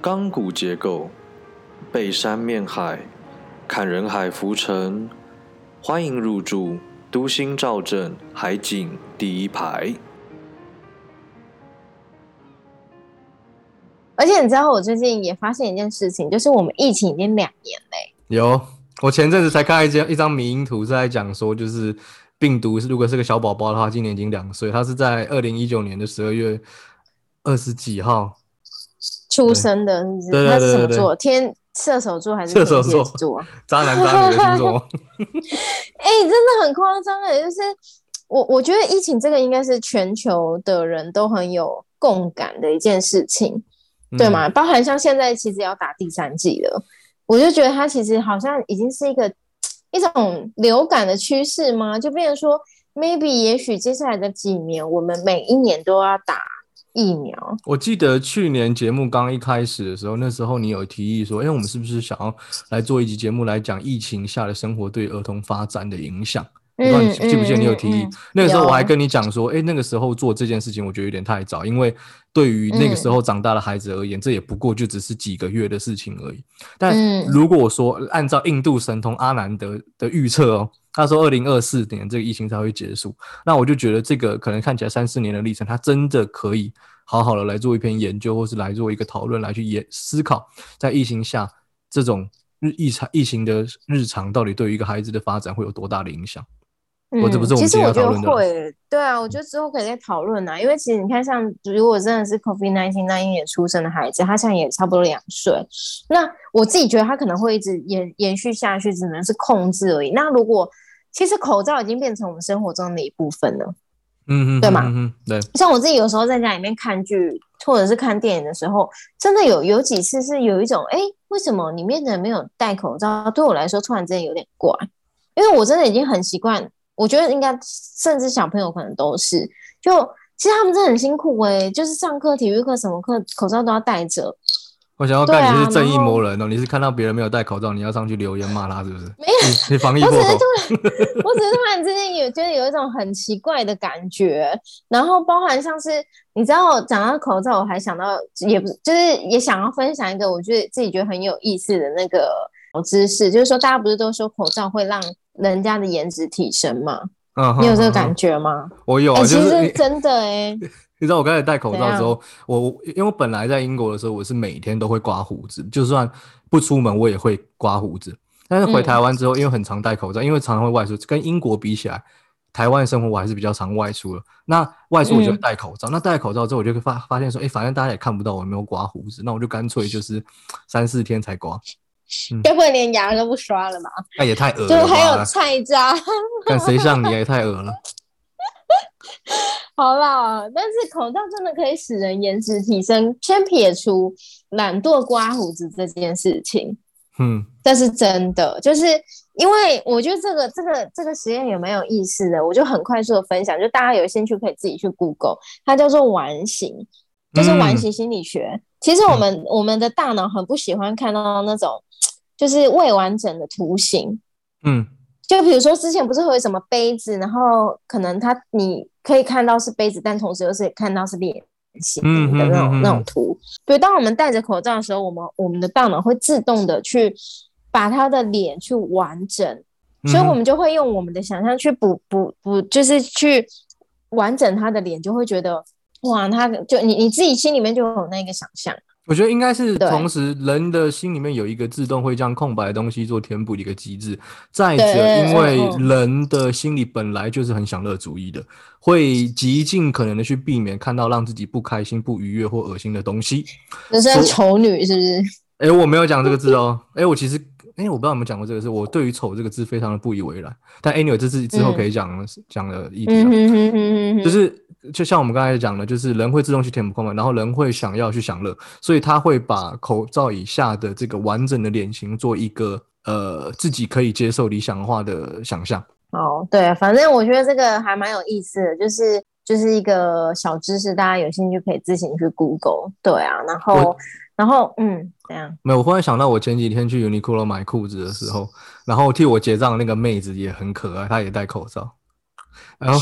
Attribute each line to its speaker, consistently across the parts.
Speaker 1: 钢骨结构，背山面海，看人海浮沉。欢迎入住都心兆镇海景第一排。
Speaker 2: 而且你知道，我最近也发现一件事情，就是我们疫情已经两年嘞。
Speaker 3: 有，我前阵子才看一张一张迷因图，是在讲说，就是病毒是如果是个小宝宝的话，今年已经两岁，他是在二零一九年的十二月二十几号。
Speaker 2: 出生的，他是什么座？天射手座还是
Speaker 3: 射手
Speaker 2: 座？
Speaker 3: 渣男渣女的星座。
Speaker 2: 哎，真的很夸张哎！就是我，我觉得疫情这个应该是全球的人都很有共感的一件事情，对吗？包含像现在其实要打第三季了，我就觉得它其实好像已经是一个一种流感的趋势吗？就变成说，maybe 也许接下来的几年，我们每一年都要打。疫苗，
Speaker 3: 我记得去年节目刚一开始的时候，那时候你有提议说，哎，我们是不是想要来做一集节目来讲疫情下的生活对儿童发展的影响？不知道你记不记得你有提议？那个时候我还跟你讲说，哎，那个时候做这件事情，我觉得有点太早，因为对于那个时候长大的孩子而言，这也不过就只是几个月的事情而已。但如果说按照印度神童阿南德的预测哦。他说，二零二四年这个疫情才会结束。那我就觉得这个可能看起来三四年的历程，他真的可以好好的来做一篇研究，或是来做一个讨论，来去研思考，在疫情下这种日疫常疫情的日常，到底对于一个孩子的发展会有多大的影响？
Speaker 2: 嗯，其实我觉得会，对啊，我觉得之后可以再讨论啊。因为其实你看，像如果真的是 COVID nineteen 那一年出生的孩子，他现在也差不多两岁，那我自己觉得他可能会一直延延续下去，只能是控制而已。那如果其实口罩已经变成我们生活中的一部分了，
Speaker 3: 嗯嗯，
Speaker 2: 对吗？
Speaker 3: 嗯，对。
Speaker 2: 像我自己有时候在家里面看剧或者是看电影的时候，真的有有几次是有一种，哎，为什么里面的人没有戴口罩？对我来说，突然之间有点怪，因为我真的已经很习惯。我觉得应该，甚至小朋友可能都是，就其实他们真的很辛苦哎，就是上课、体育课什么课，口罩都要戴着。
Speaker 3: 我想要看你是正义魔人哦，你是看到别人没有戴口罩，你要上去留言骂他是不是？
Speaker 2: 没有，
Speaker 3: 你防疫。我只是
Speaker 2: 突然，我只是突然之间有觉得有一种很奇怪的感觉，然后包含像是你知道讲到口罩，我还想到也不就是也想要分享一个我觉得自己觉得很有意思的那个知识，就是说大家不是都说口罩会让人家的颜值提升吗？嗯，你有这个感觉吗？
Speaker 3: 我有，其
Speaker 2: 实真的哎。
Speaker 3: 你知道我刚才戴口罩之后，我因为我本来在英国的时候，我是每天都会刮胡子，就算不出门我也会刮胡子。但是回台湾之后，因为很常戴口罩，因为常常会外出，跟英国比起来，台湾生活我还是比较常外出了。那外出我就戴口罩，那戴口罩之后，我就发发现说，哎，反正大家也看不到我有没有刮胡子，那我就干脆就是三四天才刮。
Speaker 2: 该不会连牙都不刷了吧？
Speaker 3: 那也太恶了。
Speaker 2: 就还有菜渣，
Speaker 3: 但谁像你也太恶了。
Speaker 2: 好啦，但是口罩真的可以使人颜值提升。先撇除懒惰刮胡子这件事情，
Speaker 3: 嗯，
Speaker 2: 这是真的。就是因为我觉得这个这个这个实验也蛮有意思的，我就很快速的分享，就大家有兴趣可以自己去 Google，它叫做完形，就是完形心理学。其实我们我们的大脑很不喜欢看到那种。就是未完整的图形，
Speaker 3: 嗯，
Speaker 2: 就比如说之前不是会有什么杯子，然后可能它你可以看到是杯子，但同时又是看到是脸型的那种那种图。对，当我们戴着口罩的时候，我们我们的大脑会自动的去把他的脸去完整，所以我们就会用我们的想象去补补补，就是去完整他的脸，就会觉得哇，他就你你自己心里面就有那个想象。
Speaker 3: 我觉得应该是同时，人的心里面有一个自动会将空白的东西做填补的一个机制。再者，因为人的心里本来就是很享乐主义的，会极尽可能的去避免看到让自己不开心、不愉悦或恶心的东西。
Speaker 2: 那是丑女是不是？
Speaker 3: 哎，我没有讲这个字哦。哎，我其实，哎，我不知道有没有讲过这个字。我对于“丑”这个字非常的不以为然。但 anyway，这是之后可以讲讲的议题。就是。就像我们刚才讲的，就是人会自动去填补空白，然后人会想要去享乐，所以他会把口罩以下的这个完整的脸型做一个呃自己可以接受理想化的想象。
Speaker 2: 哦，对，反正我觉得这个还蛮有意思的，就是就是一个小知识，大家有兴趣可以自行去 Google。对啊，然后然后嗯，这样
Speaker 3: 没有，我忽然想到我前几天去 Uniqlo 买裤子的时候，然后替我结账的那个妹子也很可爱，她也戴口罩，然后。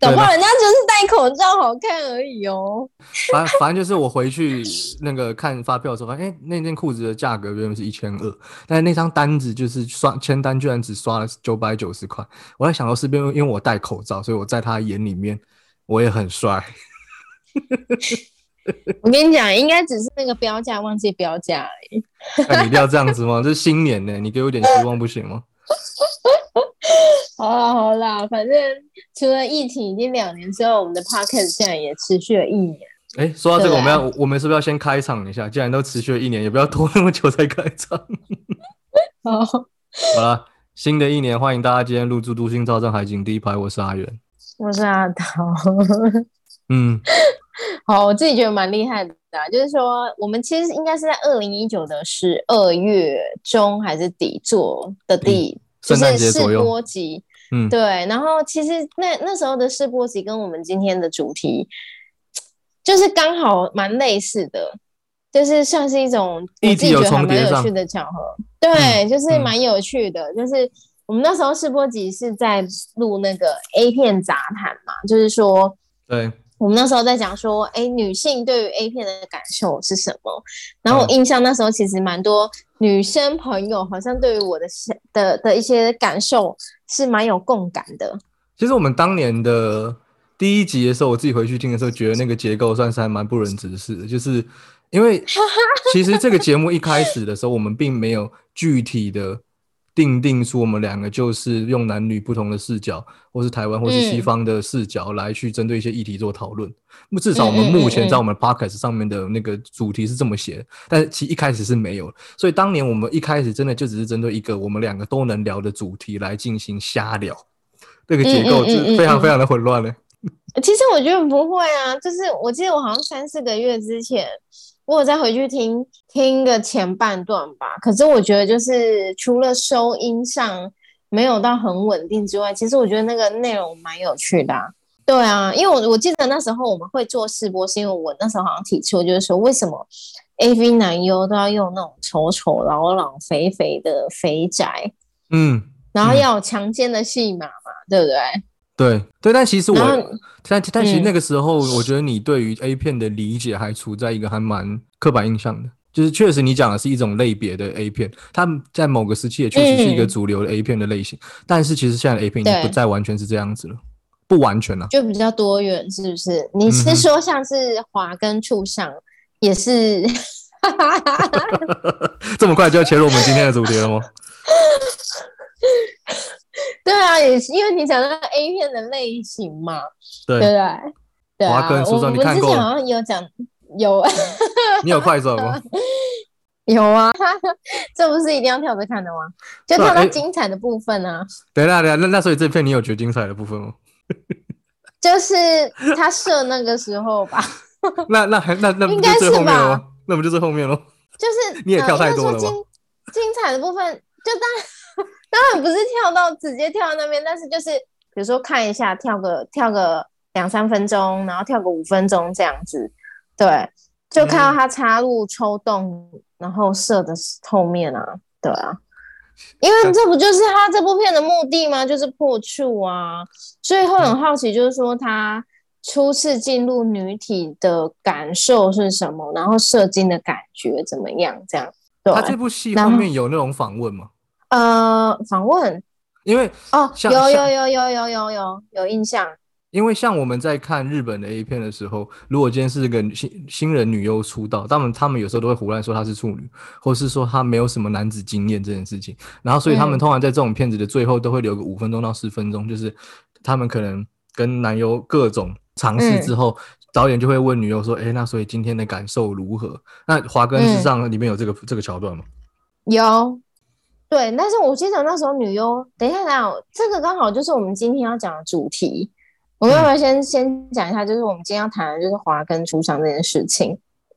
Speaker 2: 搞不好人家就是戴口罩好看而已哦。
Speaker 3: 反反正就是我回去那个看发票的时候，哎，那件裤子的价格原本是一千二，但是那张单子就是刷签单居然只刷了九百九十块。我在想说，是不是因为我戴口罩，所以我在他眼里面我也很帅。
Speaker 2: 我跟你讲，应该只是那个标价忘记标价而已。
Speaker 3: 你一定要这样子吗？这是新年呢，你给我点希望不行吗？
Speaker 2: 好啦好啦，反正除了疫情已经两年之后，我们的 podcast 现在也持续了一年。
Speaker 3: 哎，说到这个，我们要我们是不是要先开场一下？既然都持续了一年，也不要拖那么久才开场。
Speaker 2: 好，
Speaker 3: 好了，新的一年，欢迎大家今天入住都心造镇海景第一排，我是阿元，
Speaker 2: 我是阿桃。
Speaker 3: 嗯，
Speaker 2: 好，我自己觉得蛮厉害的，就是说我们其实应该是在二零一九的十二月中还是底座的第。就是试播集，
Speaker 3: 嗯，
Speaker 2: 对，然后其实那那时候的试播集跟我们今天的主题，就是刚好蛮类似的，就是算是一种我自己觉得还蛮有趣的巧合，对，就是蛮有趣的，就是我们那时候试播集是在录那个 A 片杂谈嘛，就是说，
Speaker 3: 对。
Speaker 2: 我们那时候在讲说，哎，女性对于 A 片的感受是什么？然后我印象那时候其实蛮多女生朋友好像对于我的的的一些感受是蛮有共感的。
Speaker 3: 其实我们当年的第一集的时候，我自己回去听的时候，觉得那个结构算是还蛮不忍直视的，就是因为其实这个节目一开始的时候，我们并没有具体的。定定出我们两个就是用男女不同的视角，或是台湾或是西方的视角来去针对一些议题做讨论。那至少我们目前在我们 podcast 上面的那个主题是这么写的，但是其实一开始是没有。所以当年我们一开始真的就只是针对一个我们两个都能聊的主题来进行瞎聊，这个结构是非常非常的混乱的。
Speaker 2: 其实我觉得不会啊，就是我记得我好像三四个月之前。我再回去听听个前半段吧，可是我觉得就是除了收音上没有到很稳定之外，其实我觉得那个内容蛮有趣的。对啊，因为我我记得那时候我们会做试播，是因为我那时候好像提出就是说，为什么 A V 男优都要用那种丑丑老老肥肥的肥宅，
Speaker 3: 嗯，
Speaker 2: 然后要有强奸的戏码嘛，对不对？
Speaker 3: 对对，但其实我，但但其实那个时候，我觉得你对于 A 片的理解还处在一个还蛮刻板印象的，就是确实你讲的是一种类别的 A 片，它在某个时期也确实是一个主流的 A 片的类型，但是其实现在的 A 片已经不再完全是这样子了，不完全了，
Speaker 2: 就比较多元，是不是？你是说像是华跟处上也是？
Speaker 3: 这么快就要切入我们今天的主题了吗？
Speaker 2: 对啊，也是因为你讲那个 A 片的类型嘛，
Speaker 3: 对
Speaker 2: 对对？对啊，我们之前好像有讲有，
Speaker 3: 你有快手吗？
Speaker 2: 有啊，这不是一定要跳着看的吗？就跳到精彩的部分啊。
Speaker 3: 等一下，等下，那那所以这片你有觉得精彩的部分吗？
Speaker 2: 就是他射那个时候吧。
Speaker 3: 那那还那那
Speaker 2: 应该是吧？
Speaker 3: 那不就是后面喽？
Speaker 2: 就是
Speaker 3: 你也跳太多了精
Speaker 2: 精彩的部分就当。当然不是跳到直接跳到那边，但是就是比如说看一下，跳个跳个两三分钟，然后跳个五分钟这样子，对，就看到他插入抽动，然后射的是后面啊，对啊，因为这不就是他这部片的目的吗？就是破处啊，所以会很好奇，就是说他初次进入女体的感受是什么，然后射精的感觉怎么样？这样，对
Speaker 3: 他这部戏后面有那种访问吗？
Speaker 2: 呃，访问，
Speaker 3: 因为
Speaker 2: 哦，有有有有有有有有印象。
Speaker 3: 因为像我们在看日本的 A 片的时候，如果今天是个新新人女优出道，他们他们有时候都会胡乱说她是处女，或是说她没有什么男子经验这件事情。然后，所以他们通常在这种片子的最后都会留个五分钟到十分钟，就是他们可能跟男优各种尝试之后，导演就会问女优说：“哎，那所以今天的感受如何？”那《华根之上》里面有这个这个桥段吗？
Speaker 2: 有。对，但是我记得那时候女优，等一下，等下，这个刚好就是我们今天要讲的主题。我们要不要先先讲一下，就是我们今天要谈的就是华根初上这件事情。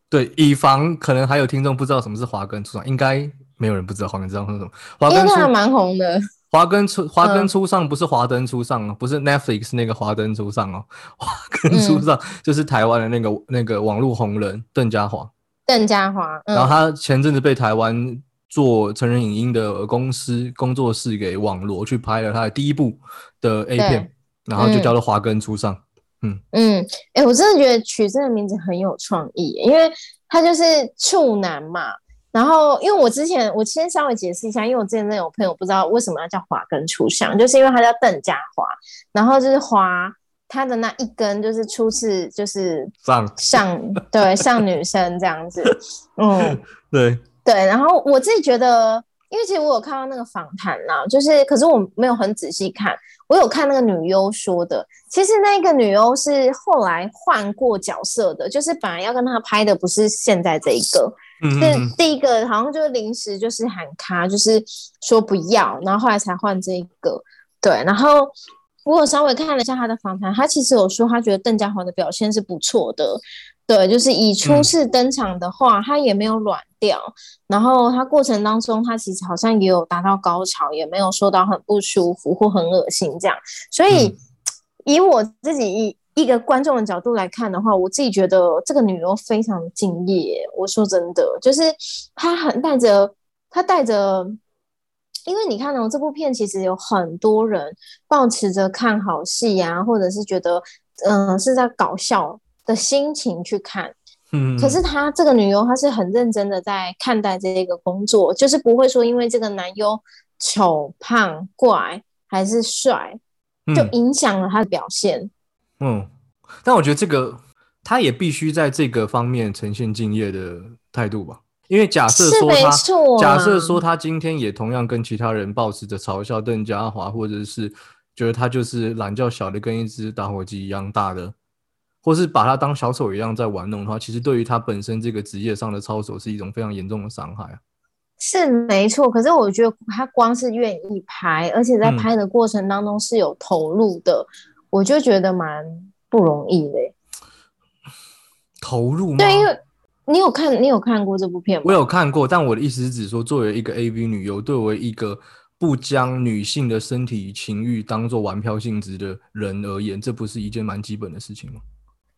Speaker 3: 对，以防可能还有听众不知道什么是华根初上，应该没有人不知道华根初上是什么。华根
Speaker 2: 还蛮红的。
Speaker 3: 华根初 华根初上不是华灯初上哦，不是 Netflix 那个华灯初上哦，华根初上就是台湾的那个那个网络红人邓家华。
Speaker 2: 邓家华，
Speaker 3: 然后他前阵子被台湾。做成人影音的公司工作室给网罗去拍了他的第一部的 A 片，然后就叫做华根初上。嗯
Speaker 2: 嗯，哎，我真的觉得取这个名字很有创意，因为他就是处男嘛。然后，因为我之前我先稍微解释一下，因为我之前那有朋友不知道为什么要叫华根初上，就是因为他叫邓家华，然后就是华他的那一根就是初次就是
Speaker 3: 上
Speaker 2: 上对上女生这样子，嗯，
Speaker 3: 对
Speaker 2: 对。然后我自己觉得，因为其实我有看到那个访谈啦，就是可是我没有很仔细看，我有看那个女优说的，其实那个女优是后来换过角色的，就是本来要跟她拍的不是现在这一个。是第一个，好像就是临时就是喊卡，就是说不要，然后后来才换这个。对，然后我稍微看了一下他的访谈，他其实有说他觉得邓家华的表现是不错的。对，就是以初次登场的话，他也没有软掉，然后他过程当中他其实好像也有达到高潮，也没有说到很不舒服或很恶心这样。所以 以我自己。一一个观众的角度来看的话，我自己觉得这个女优非常敬业。我说真的，就是她很带着，她带着，因为你看哦，这部片其实有很多人抱持着看好戏啊，或者是觉得嗯是在搞笑的心情去看。嗯，可是她这个女优，她是很认真的在看待这个工作，就是不会说因为这个男优丑、胖、怪还是帅，就影响了他的表现。
Speaker 3: 嗯，但我觉得这个他也必须在这个方面呈现敬业的态度吧，因为假设说他，假设说他今天也同样跟其他人保持着嘲笑邓家华，或者是觉得他就是懒觉小的跟一只打火机一样大的，或是把他当小丑一样在玩弄的话，其实对于他本身这个职业上的操守是一种非常严重的伤害啊。
Speaker 2: 是没错，可是我觉得他光是愿意拍，而且在拍的过程当中是有投入的。我就觉得蛮不容易的，
Speaker 3: 投入吗？
Speaker 2: 对，因为你有看，你有看过这部片吗？
Speaker 3: 我有看过，但我的意思是指说，作为一个 AV 女优，作为一个不将女性的身体情欲当做玩票性质的人而言，这不是一件蛮基本的事情吗？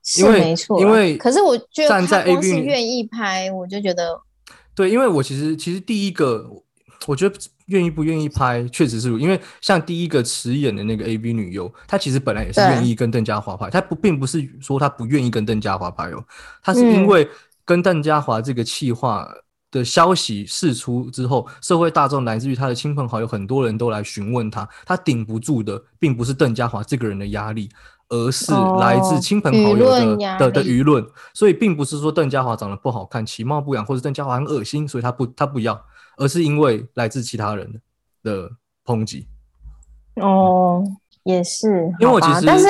Speaker 2: 是没错，
Speaker 3: 因为
Speaker 2: 可是我觉得
Speaker 3: 站在 AV
Speaker 2: 愿意拍，我就觉得
Speaker 3: 对，因为我其实其实第一个，我觉得。愿意不愿意拍，确实是因为像第一个辞演的那个 A B 女优，她其实本来也是愿意跟邓家华拍，她不并不是说她不愿意跟邓家华拍哦，她是因为跟邓家华这个气话的消息释出之后，社会大众乃至于他的亲朋好友很多人都来询问他，他顶不住的并不是邓家华这个人的压力，而是来自亲朋好友的的的舆论，所以并不是说邓家华长得不好看、其貌不扬，或者邓家华很恶心，所以他不他不要。而是因为来自其他人的抨击。
Speaker 2: 哦，也是，
Speaker 3: 因为我其实，
Speaker 2: 但是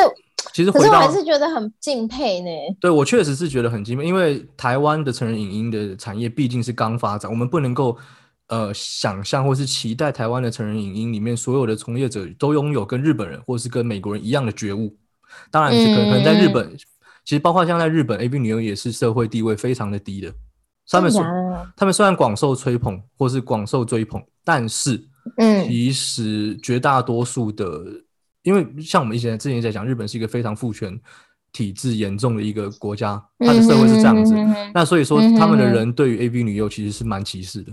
Speaker 3: 其实，
Speaker 2: 可是我还是觉得很敬佩呢。
Speaker 3: 对我确实是觉得很敬佩，因为台湾的成人影音的产业毕竟是刚发展，我们不能够呃想象或是期待台湾的成人影音里面所有的从业者都拥有跟日本人或是跟美国人一样的觉悟。当然，是可可能在日本，其实包括像在日本，A B 女优也是社会地位非常的低的。他们说，他们虽然广受吹捧或是广受追捧，但是，嗯，其实绝大多数的，因为像我们以前之前在讲，日本是一个非常父权体制严重的一个国家，它的社会是这样子。那所以说，他们的人对于 A B 女优其实是蛮歧视的。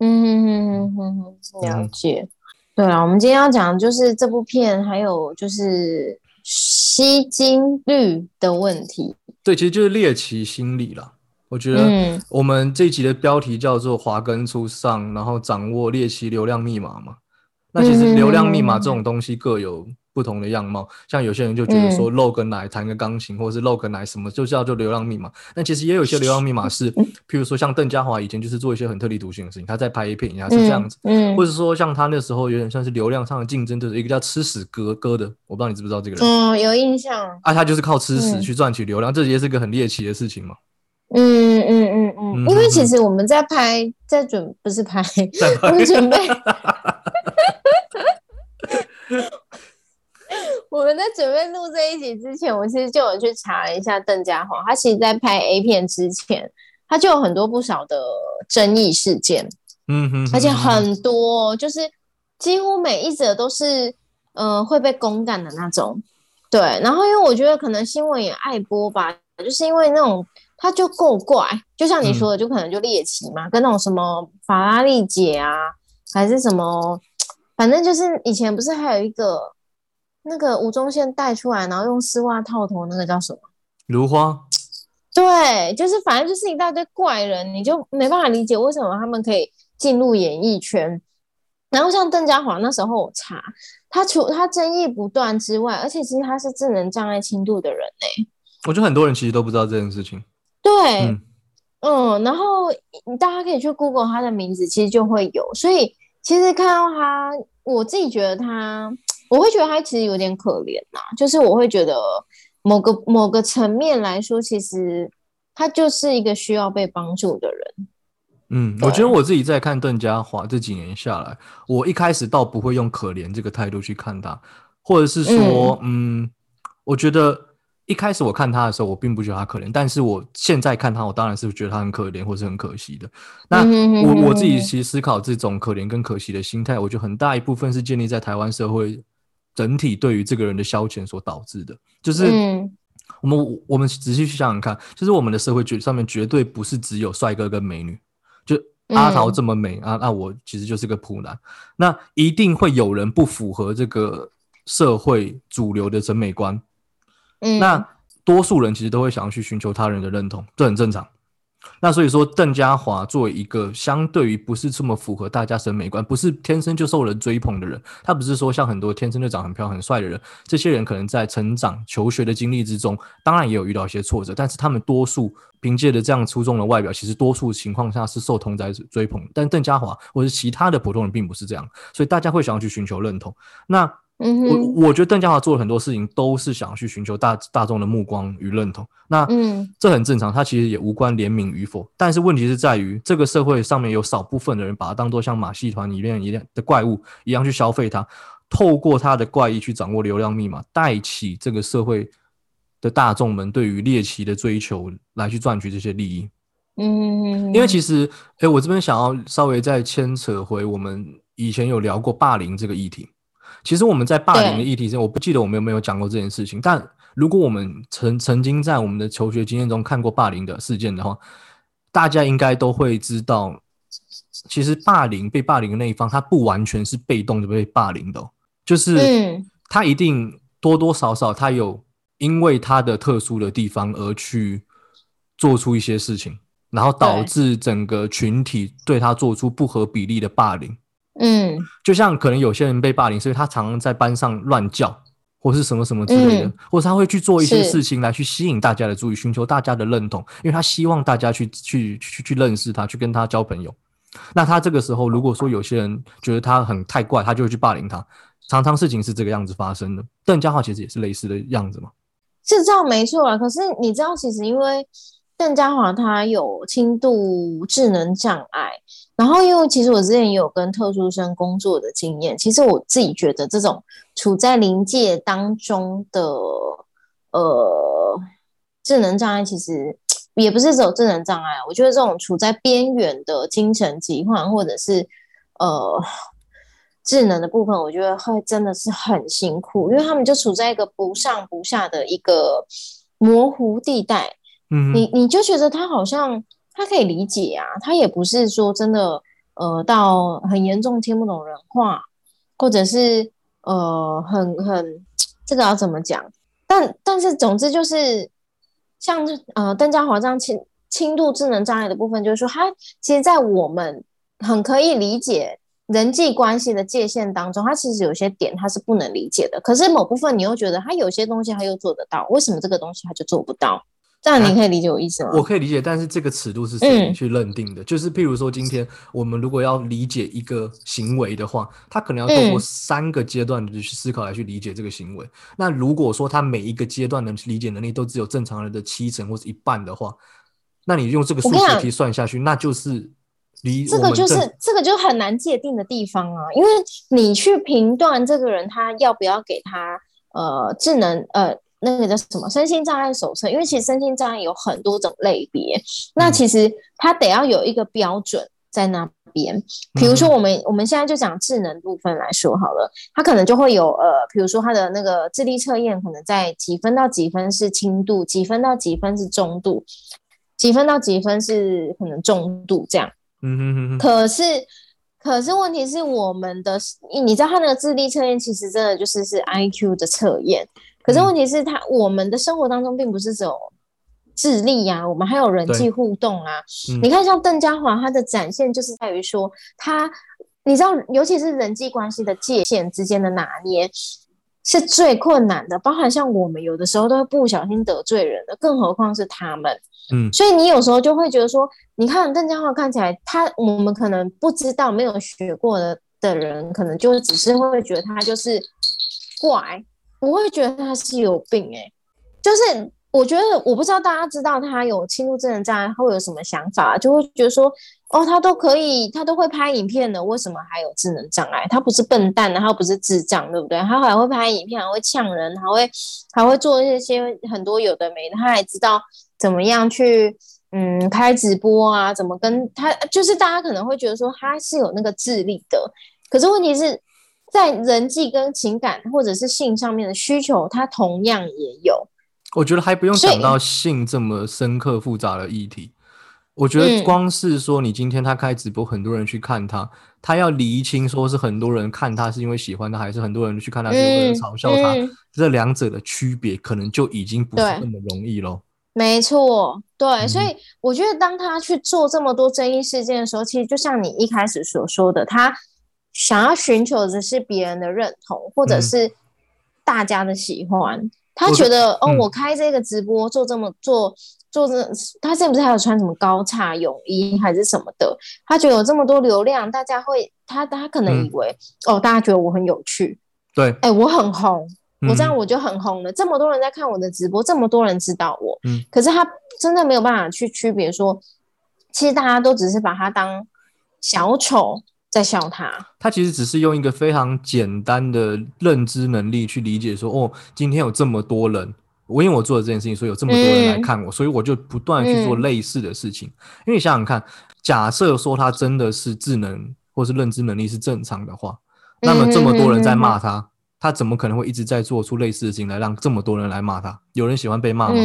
Speaker 2: 嗯嗯嗯嗯嗯，了解。对啊，我们今天要讲就是这部片，还有就是吸金率的问题。
Speaker 3: 对，其实就是猎奇心理了。我觉得我们这集的标题叫做“华根初上”，然后掌握猎奇流量密码嘛。那其实流量密码这种东西各有不同的样貌，像有些人就觉得说露个奶弹个钢琴，或者是露个奶什么就叫做流浪密码。那其实也有一些流浪密码是，譬如说像邓家华以前就是做一些很特立独行的事情，他在拍 A 片也是这样子，嗯或者说像他那时候有点像是流量上的竞争对手，一个叫吃屎哥哥的，我不知道你知不知道这个人？
Speaker 2: 哦，有印象。
Speaker 3: 啊，他就是靠吃屎去赚取流量，这也是个很猎奇的事情嘛。
Speaker 2: 嗯嗯嗯嗯，因为其实我们在拍，在准不是拍，我们准备，我们在准备录这一集之前，我其实就有去查了一下邓家华，他其实在拍 A 片之前，他就有很多不少的争议事件，嗯哼，而且很多就是几乎每一则都是嗯会被公干的那种，对，然后因为我觉得可能新闻也爱播吧，就是因为那种。他就够怪，就像你说的，就可能就猎奇嘛，跟那种什么法拉利姐啊，还是什么，反正就是以前不是还有一个那个吴宗宪带出来，然后用丝袜套头，那个叫什么？
Speaker 3: 如花。
Speaker 2: 对，就是反正就是一大堆怪人，你就没办法理解为什么他们可以进入演艺圈。然后像邓家华那时候我查，他除他争议不断之外，而且其实他是智能障碍轻度的人呢。
Speaker 3: 我觉得很多人其实都不知道这件事情。
Speaker 2: 对，嗯，然后大家可以去 Google 他的名字，其实就会有。所以其实看到他，我自己觉得他，我会觉得他其实有点可怜呐，就是我会觉得。某个某个层面来说，其实他就是一个需要被帮助的人。
Speaker 3: 嗯，我觉得我自己在看邓家华这几年下来，我一开始倒不会用可怜这个态度去看他，或者是说，嗯，我觉得一开始我看他的时候，我并不觉得他可怜，但是我现在看他，我当然是觉得他很可怜或是很可惜的。那我我自己其实思考这种可怜跟可惜的心态，我觉得很大一部分是建立在台湾社会。整体对于这个人的消遣所导致的，就是我们我们仔细去想想看，就是我们的社会绝上面绝对不是只有帅哥跟美女，就阿桃这么美啊，那我其实就是个普男，那一定会有人不符合这个社会主流的审美观，
Speaker 2: 嗯，
Speaker 3: 那多数人其实都会想要去寻求他人的认同，这很正常。那所以说，邓家华作为一个相对于不是这么符合大家审美观，不是天生就受人追捧的人，他不是说像很多天生就长很漂亮、很帅的人，这些人可能在成长、求学的经历之中，当然也有遇到一些挫折，但是他们多数凭借着这样出众的外表，其实多数情况下是受同在追捧。但邓家华或者其他的普通人并不是这样，所以大家会想要去寻求认同。那
Speaker 2: 嗯，
Speaker 3: 我我觉得邓家华做了很多事情，都是想去寻求大大众的目光与认同。那
Speaker 2: 嗯，
Speaker 3: 这很正常，他其实也无关怜悯与否。但是问题是在于，这个社会上面有少部分的人把他当做像马戏团里面一样的怪物一样去消费他，透过他的怪异去掌握流量密码，带起这个社会的大众们对于猎奇的追求，来去赚取这些利益。
Speaker 2: 嗯，
Speaker 3: 因为其实，哎，我这边想要稍微再牵扯回我们以前有聊过霸凌这个议题。其实我们在霸凌的议题上，我不记得我们有没有讲过这件事情。但如果我们曾曾经在我们的求学经验中看过霸凌的事件的话，大家应该都会知道，其实霸凌被霸凌的那一方，他不完全是被动的被霸凌的，就是他一定多多少少他有因为他的特殊的地方而去做出一些事情，然后导致整个群体对他做出不合比例的霸凌。
Speaker 2: 嗯，
Speaker 3: 就像可能有些人被霸凌，所以他常常在班上乱叫，或是什么什么之类的，或者他会去做一些事情来去吸引大家的注意，寻求大家的认同，因为他希望大家去去去去认识他，去跟他交朋友。那他这个时候，如果说有些人觉得他很太怪，他就会去霸凌他。常常事情是这个样子发生的。邓家华其实也是类似的样子嘛，
Speaker 2: 是这样没错啊。可是你知道，其实因为邓家华他有轻度智能障碍。然后，因为其实我之前也有跟特殊生工作的经验，其实我自己觉得这种处在临界当中的呃智能障碍，其实也不是只有智能障碍。我觉得这种处在边缘的精神疾患或者是呃智能的部分，我觉得会真的是很辛苦，因为他们就处在一个不上不下的一个模糊地带。
Speaker 3: 嗯，
Speaker 2: 你你就觉得他好像。他可以理解啊，他也不是说真的，呃，到很严重听不懂人话，或者是呃，很很这个要怎么讲？但但是总之就是，像呃邓家华这样轻轻度智能障碍的部分，就是说他其实，在我们很可以理解人际关系的界限当中，他其实有些点他是不能理解的。可是某部分你又觉得他有些东西他又做得到，为什么这个东西他就做不到？这样你可以理解我意思吗？
Speaker 3: 我可以理解，但是这个尺度是谁去认定的？就是譬如说，今天我们如果要理解一个行为的话，他可能要通过三个阶段的去思考来去理解这个行为。那如果说他每一个阶段的理解能力都只有正常人的七成或者一半的话，那你用这个数学题算下去，那就是离
Speaker 2: 这个就是这个就很难界定的地方啊，因为你去评断这个人他要不要给他呃智能呃。那个叫什么身心障碍手册？因为其实身心障碍有很多种类别，那其实它得要有一个标准在那边。比如说，我们我们现在就讲智能部分来说好了，它可能就会有呃，比如说它的那个智力测验，可能在几分到几分是轻度，几分到几分是中度，几分到几分是可能重度这样。
Speaker 3: 嗯哼哼。
Speaker 2: 可是。可是问题是我们的，你知道他那个智力测验其实真的就是是 I Q 的测验。可是问题是他我们的生活当中并不是只有智力呀，我们还有人际互动啊。你看像邓家华，他的展现就是在于说他，你知道，尤其是人际关系的界限之间的拿捏。是最困难的，包含像我们有的时候都会不小心得罪人的，更何况是他们。
Speaker 3: 嗯，
Speaker 2: 所以你有时候就会觉得说，你看邓家华看起来，他我们可能不知道没有学过的的人，可能就只是会觉得他就是怪，不会觉得他是有病。哎，就是我觉得我不知道大家知道他有轻度智能障碍会有什么想法，就会觉得说。哦，他都可以，他都会拍影片的，为什么还有智能障碍？他不是笨蛋，他不是智障，对不对？他还会拍影片，还会呛人，还会还会做一些很多有的没的，他还知道怎么样去嗯开直播啊，怎么跟他就是大家可能会觉得说他是有那个智力的，可是问题是在人际跟情感或者是性上面的需求，他同样也有。
Speaker 3: 我觉得还不用讲到性这么深刻复杂的议题。我觉得光是说你今天他开直播，很多人去看他，他要厘清说是很多人看他是因为喜欢他，还是很多人去看他是为了嘲笑他，这两者的区别可能就已经不是那么容易喽。
Speaker 2: 没错，对，所以我觉得当他去做这么多争议事件的时候，其实就像你一开始所说的，他想要寻求的是别人的认同，或者是大家的喜欢。他觉得哦，我开这个直播做这么做。做这，他是不是还有穿什么高叉泳衣还是什么的？他觉得有这么多流量，大家会他他可能以为哦，大家觉得我很有趣，
Speaker 3: 对，
Speaker 2: 哎，我很红，我这样我就很红了，这么多人在看我的直播，这么多人知道我，
Speaker 3: 嗯，
Speaker 2: 可是他真的没有办法去区别说，其实大家都只是把他当小丑在笑他，
Speaker 3: 他其实只是用一个非常简单的认知能力去理解说，哦，今天有这么多人。我因为我做了这件事情，所以有这么多人来看我，所以我就不断去做类似的事情。因为你想想看，假设说他真的是智能或是认知能力是正常的话，那么这么多人在骂他，他怎么可能会一直在做出类似的事情来让这么多人来骂他？有人喜欢被骂吗？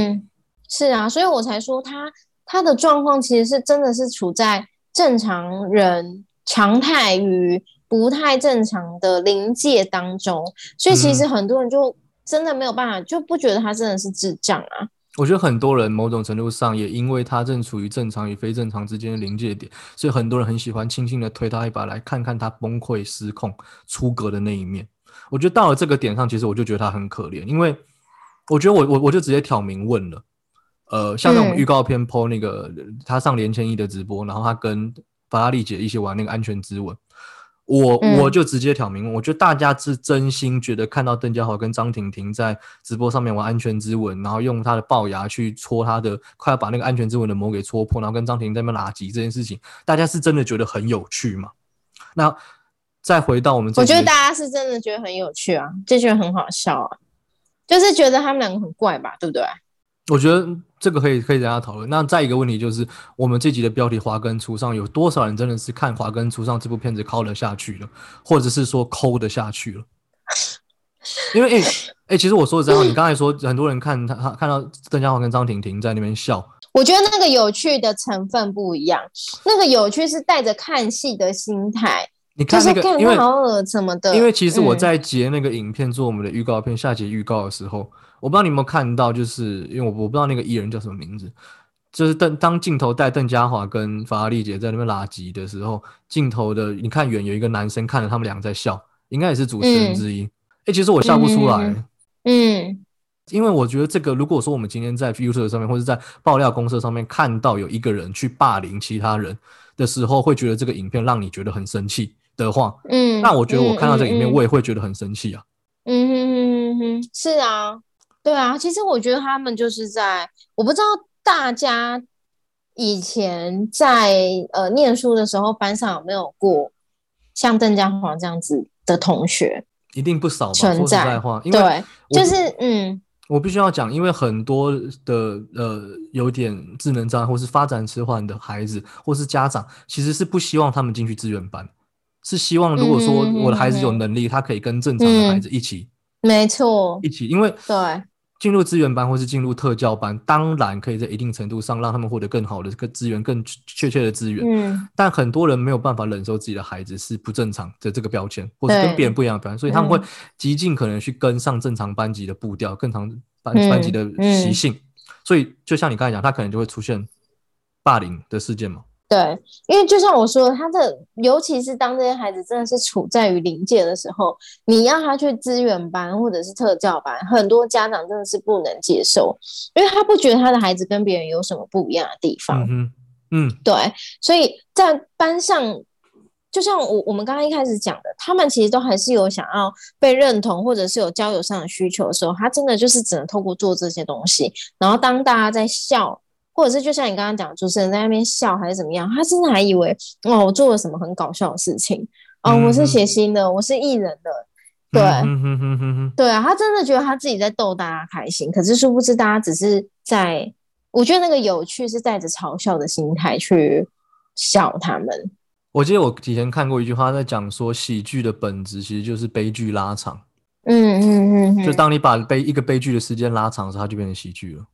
Speaker 2: 是啊，所以我才说他他的状况其实是真的是处在正常人常态与不太正常的临界当中，所以其实很多人就。真的没有办法，就不觉得他真的是智障啊！
Speaker 3: 我觉得很多人某种程度上也因为他正处于正常与非正常之间的临界点，所以很多人很喜欢轻轻的推他一把，来看看他崩溃、失控、出格的那一面。我觉得到了这个点上，其实我就觉得他很可怜，因为我觉得我我我就直接挑明问了，呃，像那种预告片 PO 那个他上连千一的直播，然后他跟法拉利姐一起玩那个安全之吻。我我就直接挑明，我觉得大家是真心觉得看到邓家豪跟张婷婷在直播上面玩安全之吻，然后用他的龅牙去戳他的，快要把那个安全之吻的膜给戳破，然后跟张婷在那边拉鸡这件事情，大家是真的觉得很有趣吗？那再回到我们，
Speaker 2: 我觉得大家是真的觉得很有趣啊，就觉得很好笑啊，就是觉得他们两个很怪吧，对不对？
Speaker 3: 我觉得这个可以可以大家讨论。那再一个问题就是，我们这集的标题《华根初上》，有多少人真的是看《华根初上》这部片子抠得下去了，或者是说抠得下去了？因为，哎哎，其实我说的真话，你刚才说很多人看他看到邓家华跟张婷婷在那边笑，
Speaker 2: 我觉得那个有趣的成分不一样。那个有趣是带着看戏的心态，
Speaker 3: 你看那个，因为
Speaker 2: 好恶什么的。
Speaker 3: 因为其实我在截那个影片做我们的预告片下集预告的时候。我不知道你有没有看到，就是因为我我不知道那个艺人叫什么名字，就是邓当镜头带邓家华跟法拉利姐在那边拉吉的时候，镜头的你看远有一个男生看着他们俩在笑，应该也是主持人之一。哎，其实我笑不出来，
Speaker 2: 嗯，
Speaker 3: 因为我觉得这个如果说我们今天在 YouTube 上面或者在爆料公社上面看到有一个人去霸凌其他人的时候，会觉得这个影片让你觉得很生气的话，
Speaker 2: 嗯，
Speaker 3: 那我觉得我看到这个影片，我也会觉得很生气啊。
Speaker 2: 嗯哼哼哼哼，是啊。对啊，其实我觉得他们就是在，我不知道大家以前在呃念书的时候，班上有没有过像邓家华这样子的同学？
Speaker 3: 一定不少吧。说实在话，因
Speaker 2: 为就是嗯，
Speaker 3: 我必须要讲，因为很多的呃有点智能障碍或是发展迟缓的孩子，或是家长，其实是不希望他们进去资源班，是希望如果说我的孩子有能力，他可以跟正常的孩子一起，
Speaker 2: 没错，
Speaker 3: 一起，因为
Speaker 2: 对。
Speaker 3: 进入资源班或是进入特教班，当然可以在一定程度上让他们获得更好的个资源、更确切的资源。
Speaker 2: 嗯，
Speaker 3: 但很多人没有办法忍受自己的孩子是不正常的这个标签，或者跟
Speaker 2: 对
Speaker 3: 别人不一样的标签，所以他们会
Speaker 2: 嗯
Speaker 3: 极尽可能去跟上正常班级的步调、更常班
Speaker 2: 嗯
Speaker 3: 班级的
Speaker 2: 嗯
Speaker 3: 习性。所以就像你刚才讲，他可能就会出现霸凌的事件嘛。
Speaker 2: 对，因为就像我说的，他的尤其是当这些孩子真的是处在于临界的时候，你要他去资源班或者是特教班，很多家长真的是不能接受，因为他不觉得他的孩子跟别人有什么不一样的地方。
Speaker 3: 嗯，嗯
Speaker 2: 对，所以在班上，就像我我们刚刚一开始讲的，他们其实都还是有想要被认同，或者是有交友上的需求的时候，他真的就是只能透过做这些东西。然后当大家在笑，或者是就像你刚刚讲，主持人在那边笑还是怎么样，他真的还以为哦，我做了什么很搞笑的事情哦，我是
Speaker 3: 嗯
Speaker 2: 写新的，我是艺人的，对。对啊，他真的觉得他自己在逗大家开心，可是殊不知大家只是在，我觉得那个有趣是带着嘲笑的心态去笑他们。
Speaker 3: 我记得我以前看过一句话，在讲说喜剧的本质其实就是悲剧拉长。
Speaker 2: 嗯嗯嗯，
Speaker 3: 就当你把悲一个悲剧的时间拉长时，它就变成喜剧了。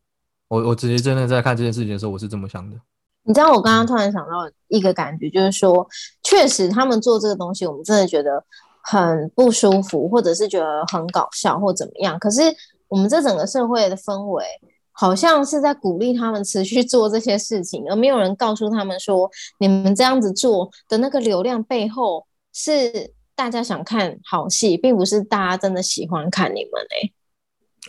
Speaker 3: 我我直接真的在看这件事情的时候，我是这么想的。
Speaker 2: 你知道我刚刚突然想到一个感觉，就是说，确实他们做这个东西，我们真的觉得很不舒服，或者是觉得很搞笑或怎么样。可是我们这整个社会的氛围，好像是在鼓励他们持续做这些事情，而没有人告诉他们说，你们这样子做的那个流量背后是大家想看好戏，并不是大家真的喜欢看你们哎、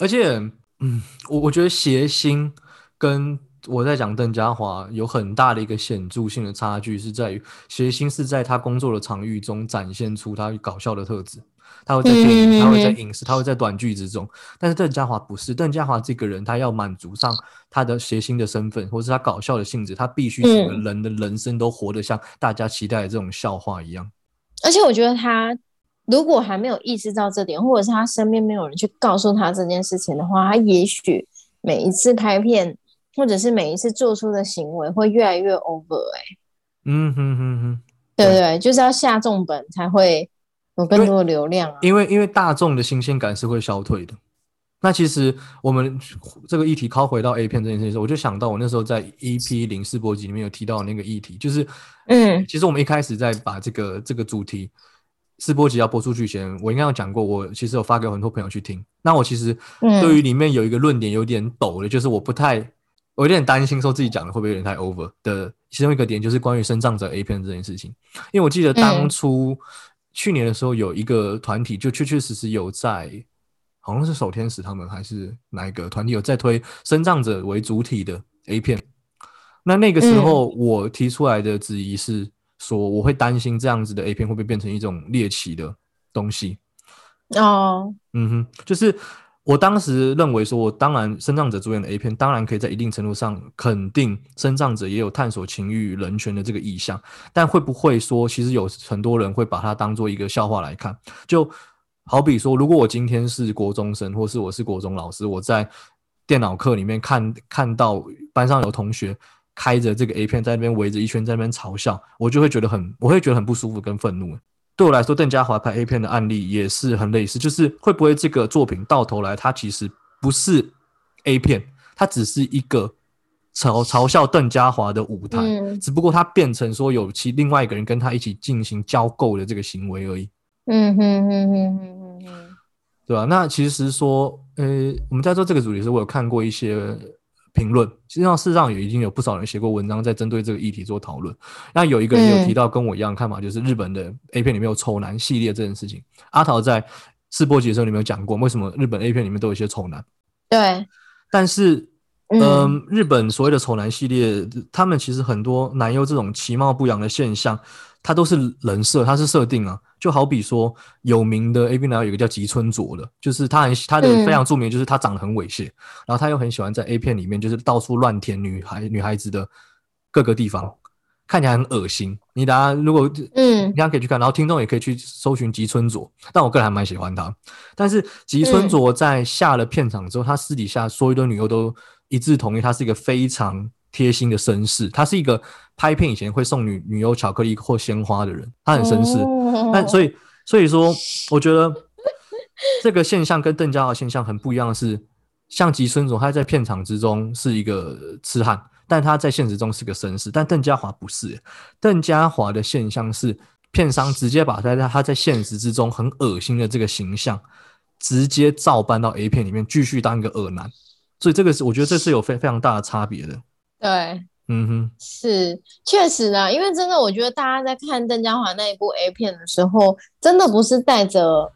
Speaker 3: 而且，嗯，我我觉得谐星跟我在讲邓家华有很大的一个显著性的差距，是在于谐星是在他工作的场域中展现出他搞笑的特质，他会在电影，他会在
Speaker 2: 嗯
Speaker 3: 影视，他会在短剧之中。但是邓家华不是，邓家华这个人，他要满足上他的谐星的身份，或是他搞笑的性质，他必须整个
Speaker 2: 嗯
Speaker 3: 人的人生都活得像大家期待的这种笑话一样。
Speaker 2: 而且我觉得他如果还没有意识到这点，或者是他身边没有人去告诉他这件事情的话，他也许每一次拍片，或者是每一次做出的行为会越来越 over 哎、
Speaker 3: 嗯哼哼哼。
Speaker 2: 对不对？就是要下重本才会有更多的流量啊。
Speaker 3: 因为因为大众的新鲜感是会消退的。那其实我们这个议题靠回到 A 片这件事情时候，我就想到我那时候在 EP 零四波集里面有提到那个议题，就是，
Speaker 2: 嗯
Speaker 3: 其实我们一开始在把这个这个主题四波集要播出去前，我应该有讲过，我其实有发给很多朋友去听。那我其实
Speaker 2: 嗯
Speaker 3: 对于里面有一个论点有点抖的，就是我不太，我有点担心说自己讲的会不会有点太 over 的其中一个点，就是关于生长者 A 片这件事情。因为我记得当
Speaker 2: 嗯
Speaker 3: 初、去年的时候有一个团体，就确确实实有在，好像是守天使他们还是哪一个团体有在推生长者为主体的 A 片。那那个时候我提出来的质疑是说，我会担心这样子的 A 片会不会变成一种猎奇的东西。
Speaker 2: 哦，
Speaker 3: 嗯哼，就是我当时认为说，我当然生长者主演的 A 片，当然可以在一定程度上肯定生长者也有探索情欲人权的这个意向，但会不会说，其实有很多人会把它当做一个笑话来看？就好比说，如果我今天是国中生，或是我是国中老师，我在电脑课里面看看到班上有同学开着这个 A 片在那边围着一圈在那边嘲笑，我就会觉得很，我会觉得很不舒服跟愤怒。对我来说，邓家华拍 A 片的案例也是很类似，就是会不会这个作品到头来，它其实不是 A 片，它只是一个嘲嘲笑邓家华的舞台，
Speaker 2: 嗯。
Speaker 3: 只不过它变成说有其另外一个人跟他一起进行交媾的这个行为而已，
Speaker 2: 嗯哼哼哼哼哼哼，
Speaker 3: 对吧、那其实说，呃，我们在做这个主题的时候，我有看过一些评论，实际上事实上也已经有不少人写过文章在针对这个议题做讨论。那有一个人有提到跟我一样的看法，就是日本的 A 片里面有丑男系列这件事情。阿桃在试播集的时候，你们有讲过为什么日本 A 片里面都有一些丑男？
Speaker 2: 对，
Speaker 3: 但是，
Speaker 2: 嗯
Speaker 3: 嗯，日本所谓的丑男系列，他们其实很多男优这种其貌不扬的现象，它都是人设，它是设定啊。就好比说，有名的 A B 男有个叫吉村卓的，就是他很他的
Speaker 2: 嗯
Speaker 3: 非常著名，就是他长得很猥亵，然后他又很喜欢在 A 片里面就是到处乱舔女孩女孩子的各个地方，看起来很恶心。你大家如果
Speaker 2: 嗯
Speaker 3: 你大家可以去看，然后听众也可以去搜寻吉村卓，但我个人还蛮喜欢他。但是吉村卓在下了片场之后，他私底下所有的女优都一致同意，他是一个非常贴心的绅士，他是一个拍片以前会送女女优巧克力或鲜花的人，他很绅士。
Speaker 2: 哦
Speaker 3: 但所以所以说，我觉得这个现象跟邓家华现象很不一样的是，像吉村总，他在片场之中是一个痴汉，但他在现实中是个绅士。但邓家华不是，邓家华的现象是片商直接把他在他在现实之中很恶心的这个形象，直接照搬到 A 片里面，继续当一个恶男。所以这个是我觉得这是有非非常大的差别的。
Speaker 2: 对，
Speaker 3: 嗯哼，
Speaker 2: 是确实啊，因为真的，我觉得大家在看邓家华那一部 A 片的时候，真的不是带着。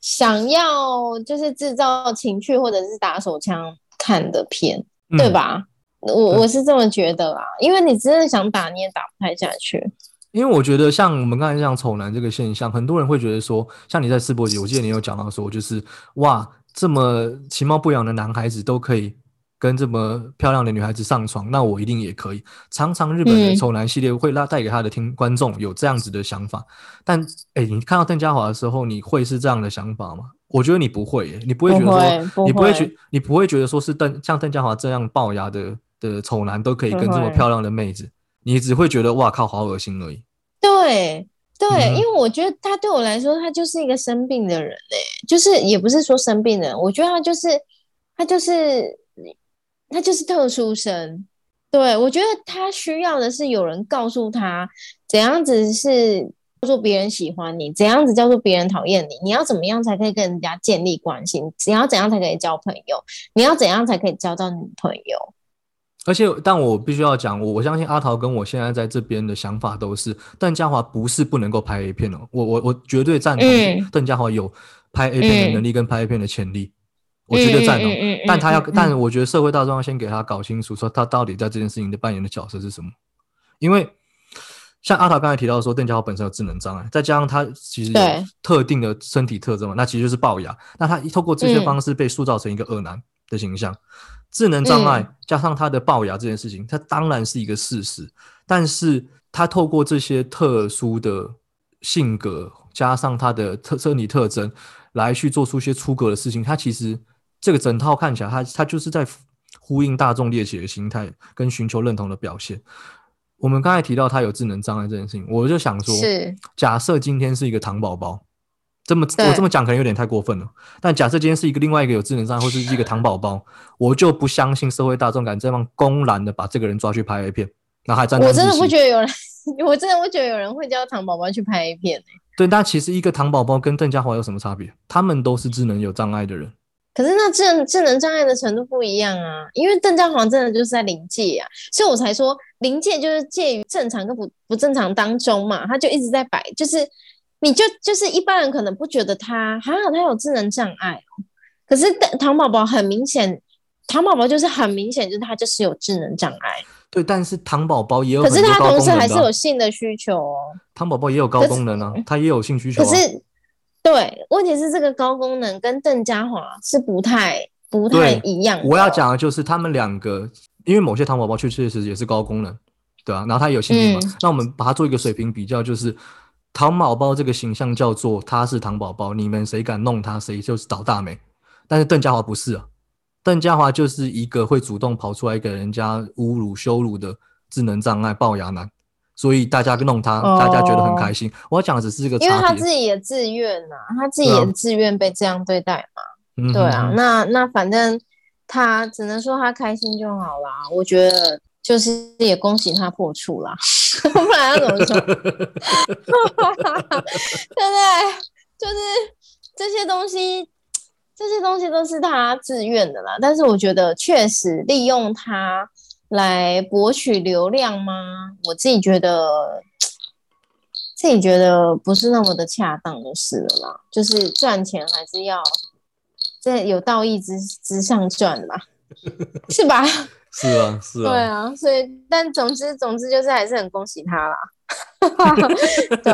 Speaker 2: 想要就是制造情趣或者是打手枪看的片，对吧？我我是这么觉得啦，因为你真的想打你也打不太下去。
Speaker 3: 因为我觉得像我们刚才讲丑男这个现象，很多人会觉得说，像你在世博节，我记得你有讲到说，就是哇，这么其貌不扬的男孩子都可以。跟这么漂亮的女孩子上床，那我一定也可以。常常日本的丑男系列会拉带给他的听观众有这样子的想法，但哎，你看到邓家华的时候，你会是这样的想法吗？我觉得你不会，你不会觉得说，你不会觉，你不会觉得说是邓像邓家华这样龅牙的的丑男都可以跟这么漂亮的妹子，你只会觉得哇靠，好恶心而已。
Speaker 2: 对对，因为我觉得他对我来说，他就是一个生病的人嘞，就是也不是说生病的人，我觉得他就是他就是。他就是特殊生，对我觉得他需要的是有人告诉他怎样子是叫做别人喜欢你，怎样子叫做别人讨厌你，你要怎么样才可以跟人家建立关系，你要怎样才可以交朋友，你要怎样才可以交到女朋友。
Speaker 3: 而且，但我必须要讲，我我相信阿桃跟我现在在这边的想法都是，邓家华不是不能够拍 A 片哦，我我我绝对赞同邓家华有拍 A 片的能力跟拍 A 片的潜力。我绝对赞同，但他要，但我觉得社会大众要先给他搞清楚，说他到底在这件事情的扮演的角色是什么。因为像阿桃刚才提到说，邓家豪本身有智能障碍，再加上他其实有特定的身体特征嘛，那其实就是龅牙。那他透过这些方式被塑造成一个恶男的形象，智能障碍加上他的龅牙这件事情，他当然是一个事实。但是他透过这些特殊的性格，加上他的特身体特征，来去做出一些出格的事情，他其实。这个整套看起来，它它就是在呼应大众猎奇的心态，跟寻求认同的表现。我们刚才提到他有智能障碍这件事情，我就想说，假设今天是一个糖宝宝，这么我这么讲可能有点太过分了。但假设今天是一个另外一个有智能障碍，或是一个糖宝宝，我就不相信社会大众敢这样公然的把这个人抓去拍 A 片，然后还沾。
Speaker 2: 我真的不觉得有人，我真的不觉得有人会叫糖宝宝去拍 A 片
Speaker 3: 对，但其实一个糖宝宝跟邓家华有什么差别？他们都是智能有障碍的人。
Speaker 2: 可是那智智能障碍的程度不一样啊，因为邓家煌真的就是在临界啊，所以我才说临界就是介于正常跟不不正常当中嘛，他就一直在摆，就是你就就是一般人可能不觉得他还好他有智能障碍哦，可是唐宝宝很明显，唐宝宝就是很明显就是他就是有智能障碍。
Speaker 3: 对，但是糖宝宝也有，
Speaker 2: 可是他同时还是有性的需求哦。
Speaker 3: 糖宝宝也有高功能啊，他也有性需求。
Speaker 2: 可是。对，问题是这个高功能跟邓家华是不太不太一样。
Speaker 3: 我要讲的就是他们两个，因为某些糖宝宝确确实也是高功能，对啊，然后他有性欲嘛，那我们把它做一个水平比较，就是糖宝宝这个形象叫做他是糖宝宝，你们谁敢弄他，谁就是倒大霉。但是邓家华不是啊，邓家华就是一个会主动跑出来给人家侮辱羞辱的智能障碍龅牙男。所以大家弄他，大家觉得很开心。我要讲的只是这个，
Speaker 2: 因为他自己也自愿呐，他自己也自愿被这样对待嘛。对啊，那那反正他只能说他开心就好啦。我觉得就是也恭喜他破处啦，不然要怎么说？对不对？就是这些东西，这些东西都是他自愿的啦。但是我觉得确实利用他。来博取流量吗？我自己觉得，自己觉得不是那么的恰当，就是了啦。就是赚钱还是要在有道义之之上赚嘛，是吧？
Speaker 3: 是啊，是啊。
Speaker 2: 对啊，所以但总之总之就是还是很恭喜他啦。对，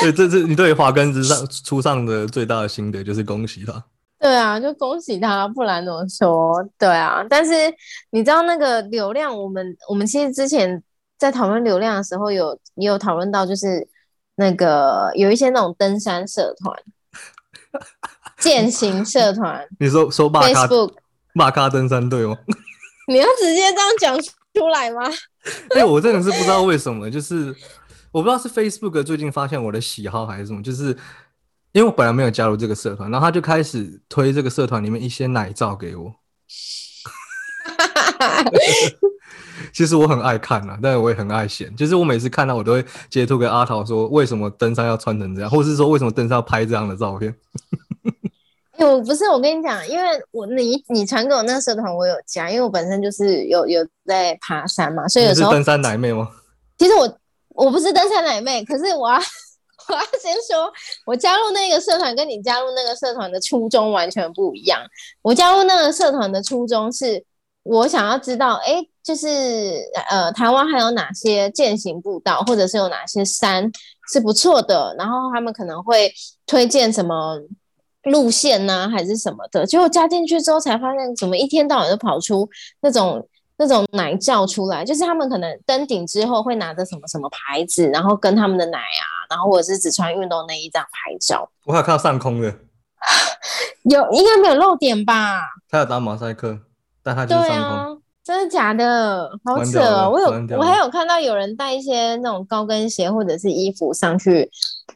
Speaker 3: 对，这这你对华根之上出上的最大的心得就是恭喜他。
Speaker 2: 对啊，就恭喜他，不然怎么说？对啊，但是你知道那个流量，我们我们其实之前在讨论流量的时候，有也有讨论到，就是那个有一些那种登山社团、践行社团，
Speaker 3: 你说说马卡马卡登山队吗？
Speaker 2: 你要直接这样讲出来吗？
Speaker 3: 哎，我真的是不知道为什么，就是我不知道是 Facebook 最近发现我的喜好还是什么，就是。因为我本来没有加入这个社团，然后他就开始推这个社团里面一些奶照给我。其实我很爱看啊，但是我也很爱显。就是我每次看到，我都会截图给阿桃说，为什么登山要穿成这样，或是说为什么登山要拍这样的照片。
Speaker 2: 我不是我跟你讲，因为我你你传给我那个社团，我有加，因为我本身就是有有在爬山嘛，所以有时候
Speaker 3: 登山奶妹吗？
Speaker 2: 其实我我不是登山奶妹，可是我要我要先说，我加入那个社团跟你加入那个社团的初衷完全不一样。我加入那个社团的初衷是我想要知道，哎，就是呃，台湾还有哪些践行步道，或者是有哪些山是不错的，然后他们可能会推荐什么。路线呐，还是什么的，结果加进去之后才发现，怎么一天到晚都跑出那种那种奶叫出来，就是他们可能登顶之后会拿着什么什么牌子，然后跟他们的奶啊，然后或者是只穿运动内衣这样拍照。
Speaker 3: 我还有看到上空的，
Speaker 2: 有应该没有漏点吧？
Speaker 3: 他有打马赛克，但他就是上空，
Speaker 2: 真的假的？好扯！我有我还有看到有人带一些那种高跟鞋或者是衣服上去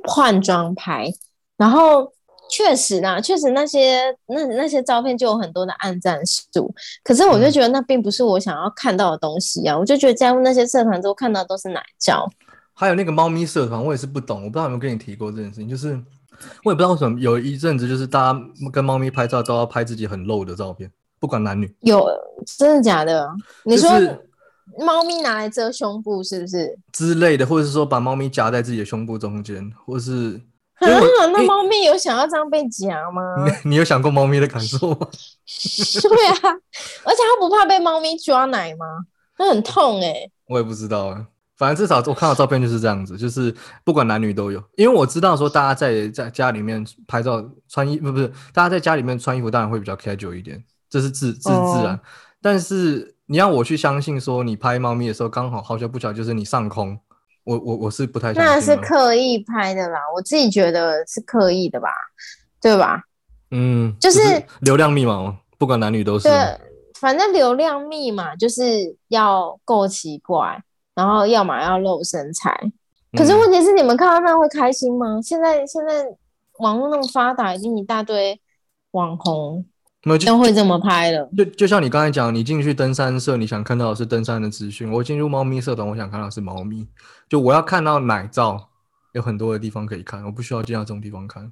Speaker 2: 换装拍，然后。确实啦，确实那些那那些照片就有很多的暗战数，可是我就觉得那并不是我想要看到的东西啊！我就觉得加入那些社团之后看到都是奶照。
Speaker 3: 还有那个猫咪社团，我也是不懂，我不知道有没有跟你提过这件事情，就是我也不知道为什么有一阵子就是大家跟猫咪拍照都要拍自己很露的照片，不管男女。
Speaker 2: 有真的假的？你说猫咪拿来遮胸部是不是
Speaker 3: 之类的，或者是说把猫咪夹在自己的胸部中间，或是。
Speaker 2: 啊，那猫咪有想要这样被夹吗？
Speaker 3: 你你有想过猫咪的感受吗？
Speaker 2: 对啊，而且它不怕被猫咪抓奶吗？它很痛哎。
Speaker 3: 我也不知道啊，反正至少我看到照片就是这样子，就是不管男女都有。因为我知道说大家在在家里面拍照穿衣不不是，大家在家里面穿衣服当然会比较 casual 一点，这是自自自然。但是你要我去相信说你拍猫咪的时候刚好好巧不巧就是你上空。我我我是不太
Speaker 2: 那是刻意拍的啦，我自己觉得是刻意的吧，对吧？
Speaker 3: 嗯，
Speaker 2: 就是
Speaker 3: 流量密码，不管男女都是。
Speaker 2: 对，反正流量密码就是要够奇怪，然后要么要露身材。可是问题是，你们看到那会开心吗？现在现在网络那么发达，已经一大堆网红。都会这么拍了，
Speaker 3: 就就像你刚才讲，你进去登山社，你想看到的是登山的资讯；我进入猫咪社团，我想看到是猫咪。就我要看到奶照，有很多的地方可以看，我不需要进到这种地方看。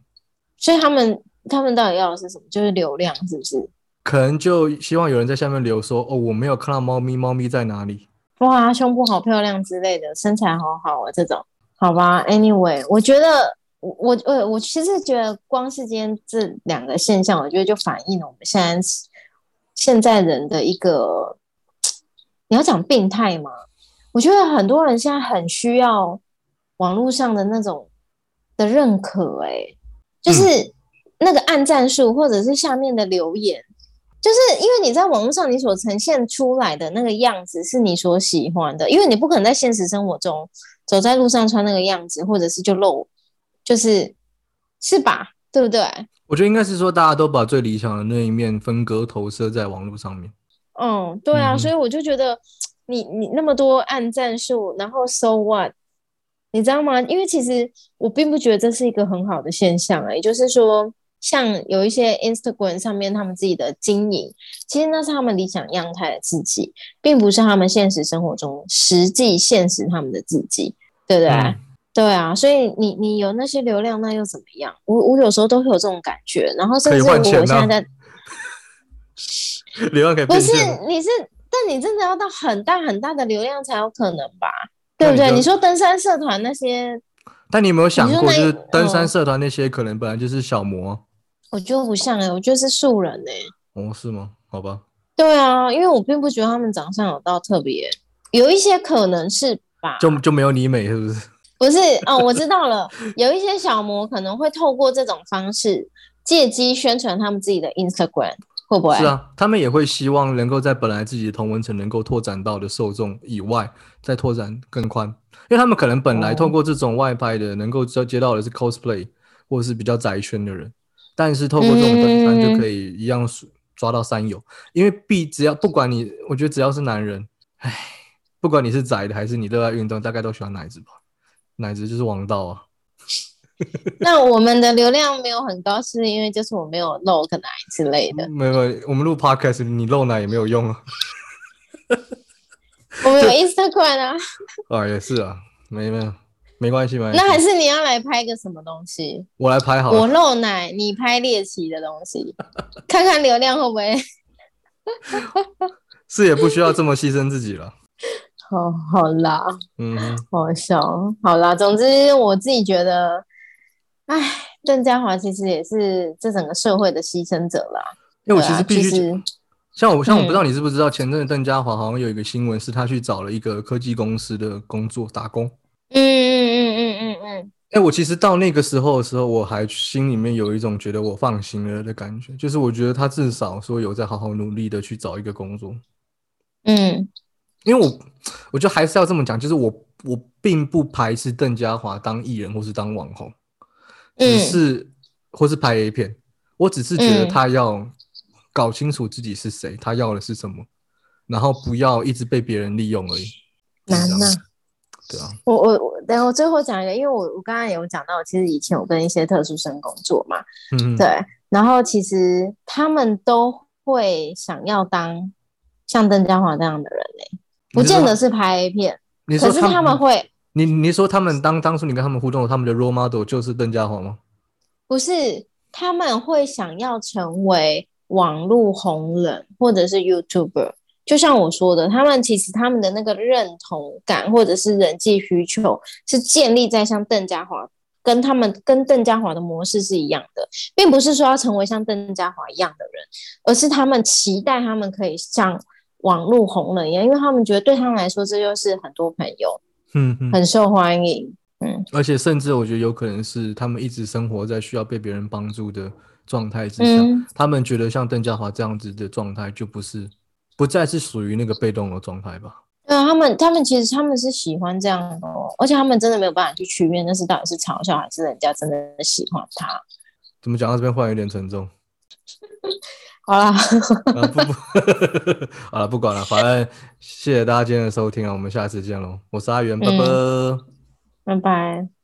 Speaker 2: 所以他们他们到底要的是什么？就是流量，是不是？
Speaker 3: 可能就希望有人在下面留说：“哦，我没有看到猫咪，猫咪在哪里？”
Speaker 2: 哇，胸部好漂亮之类的，身材好好啊，这种好吧？Anyway，我觉得。我我我其实觉得，光是今天这两个现象，我觉得就反映了我们现在现在人的一个，你要讲病态吗？我觉得很多人现在很需要网络上的那种的认可，哎，就是那个按赞数，或者是下面的留言，就是因为你在网络上你所呈现出来的那个样子是你所喜欢的，因为你不可能在现实生活中走在路上穿那个样子，或者是就露。就是是吧？对不对？
Speaker 3: 我觉得应该是说，大家都把最理想的那一面分割投射在网络上面。
Speaker 2: 嗯，对啊，所以我就觉得，你你那么多按战术，然后 so what？你知道吗？因为其实我并不觉得这是一个很好的现象啊。也就是说，像有一些 Instagram 上面他们自己的经营，其实那是他们理想样态的自己，并不是他们现实生活中实际现实他们的自己，对不对？对啊，所以你你有那些流量，那又怎么样？我我有时候都会有这种感觉，然后甚至我现在在
Speaker 3: 流量可以
Speaker 2: 不是你是，但你真的要到很大很大的流量才有可能吧？对不对？你说登山社团那些，
Speaker 3: 但你有没有想过，就是登山社团那些可能本来就是小模？
Speaker 2: 我觉得不像哎，我觉得是素人哎。
Speaker 3: 哦，是吗？好吧。
Speaker 2: 对啊，因为我并不觉得他们长相有到特别，有一些可能是吧？
Speaker 3: 就就没有你美是不是？
Speaker 2: 不是哦，我知道了。有一些小模可能会透过这种方式借机宣传他们自己的 Instagram，会不会？
Speaker 3: 是啊，他们也会希望能够在本来自己的同文层能够拓展到的受众以外，再拓展更宽。因为他们可能本来透过这种外拍的，能够接接到的是 cosplay 或者是比较宅圈的人，但是透过这种登山就可以一样抓到山友。因为必只要不管你，我觉得只要是男人，唉，不管你是宅的还是你热爱运动，大概都喜欢奶子吧。奶子就是王道啊！
Speaker 2: 那我们的流量没有很高，是因为就是我没有露个奶之类的。
Speaker 3: 没有，我们录 podcast，你露奶也没有用啊。
Speaker 2: 我们有 Instagram 啊。
Speaker 3: 啊，也是啊，没没有，没关系嘛。
Speaker 2: 那还是你要来拍个什么东西？
Speaker 3: 我来拍好。
Speaker 2: 我露奶，你拍猎奇的东西，看看流量会不会。
Speaker 3: 是也不需要这么牺牲自己了。
Speaker 2: 好好啦，
Speaker 3: 嗯，
Speaker 2: 好笑，好啦。总之，我自己觉得，哎，邓家华其实也是这整个社会的牺牲者啦。
Speaker 3: 因为我其实必须，像我，像我不知道你知不知道，前阵子邓家华好像有一个新闻，是他去找了一个科技公司的工作打工。
Speaker 2: 嗯嗯。
Speaker 3: 哎，我其实到那个时候的时候，我还心里面有一种觉得我放心了的感觉，就是我觉得他至少说有在好好努力的去找一个工作。
Speaker 2: 嗯。
Speaker 3: 因为我，我觉得还是要这么讲，就是我我并不排斥邓家华当艺人或是当网红，只是或是拍 A 片，我只是觉得他要搞清楚自己是谁，他要的是什么，然后不要一直被别人利用而已。
Speaker 2: 难呐，
Speaker 3: 对啊。
Speaker 2: 我我我，等我最后讲一个，因为我我刚刚有讲到，其实以前我跟一些特殊生工作嘛，
Speaker 3: 嗯，
Speaker 2: 对，然后其实他们都会想要当像邓家华这样的人嘞。不见得是拍 A 片，可是他们会。
Speaker 3: 你你说他们当当初你跟他们互动，他们的 role model 就是邓家华吗？
Speaker 2: 不是，他们会想要成为网络红人或者是 YouTuber。就像我说的，他们其实他们的那个认同感或者是人际需求是建立在像邓家华跟他们跟邓家华的模式是一样的，并不是说要成为像邓家华一样的人，而是他们期待他们可以像。网络红人一样，因为他们觉得对他们来说，这就是很多朋友，
Speaker 3: 嗯，
Speaker 2: 很受欢迎，嗯，
Speaker 3: 而且甚至我觉得有可能是他们一直生活在需要被别人帮助的状态之下，他们觉得像邓家华这样子的状态就不是，不再是属于那个被动的状态吧？
Speaker 2: 对啊，他们他们其实他们是喜欢这样的，而且他们真的没有办法去区别那是到底是嘲笑还是人家真的喜欢他。
Speaker 3: 怎么讲到这边话有点沉重？
Speaker 2: 好啦，
Speaker 3: 不不，好了，不管了，反正谢谢大家今天的收听啊，我们下次见喽，我是阿元，拜拜，
Speaker 2: 拜拜。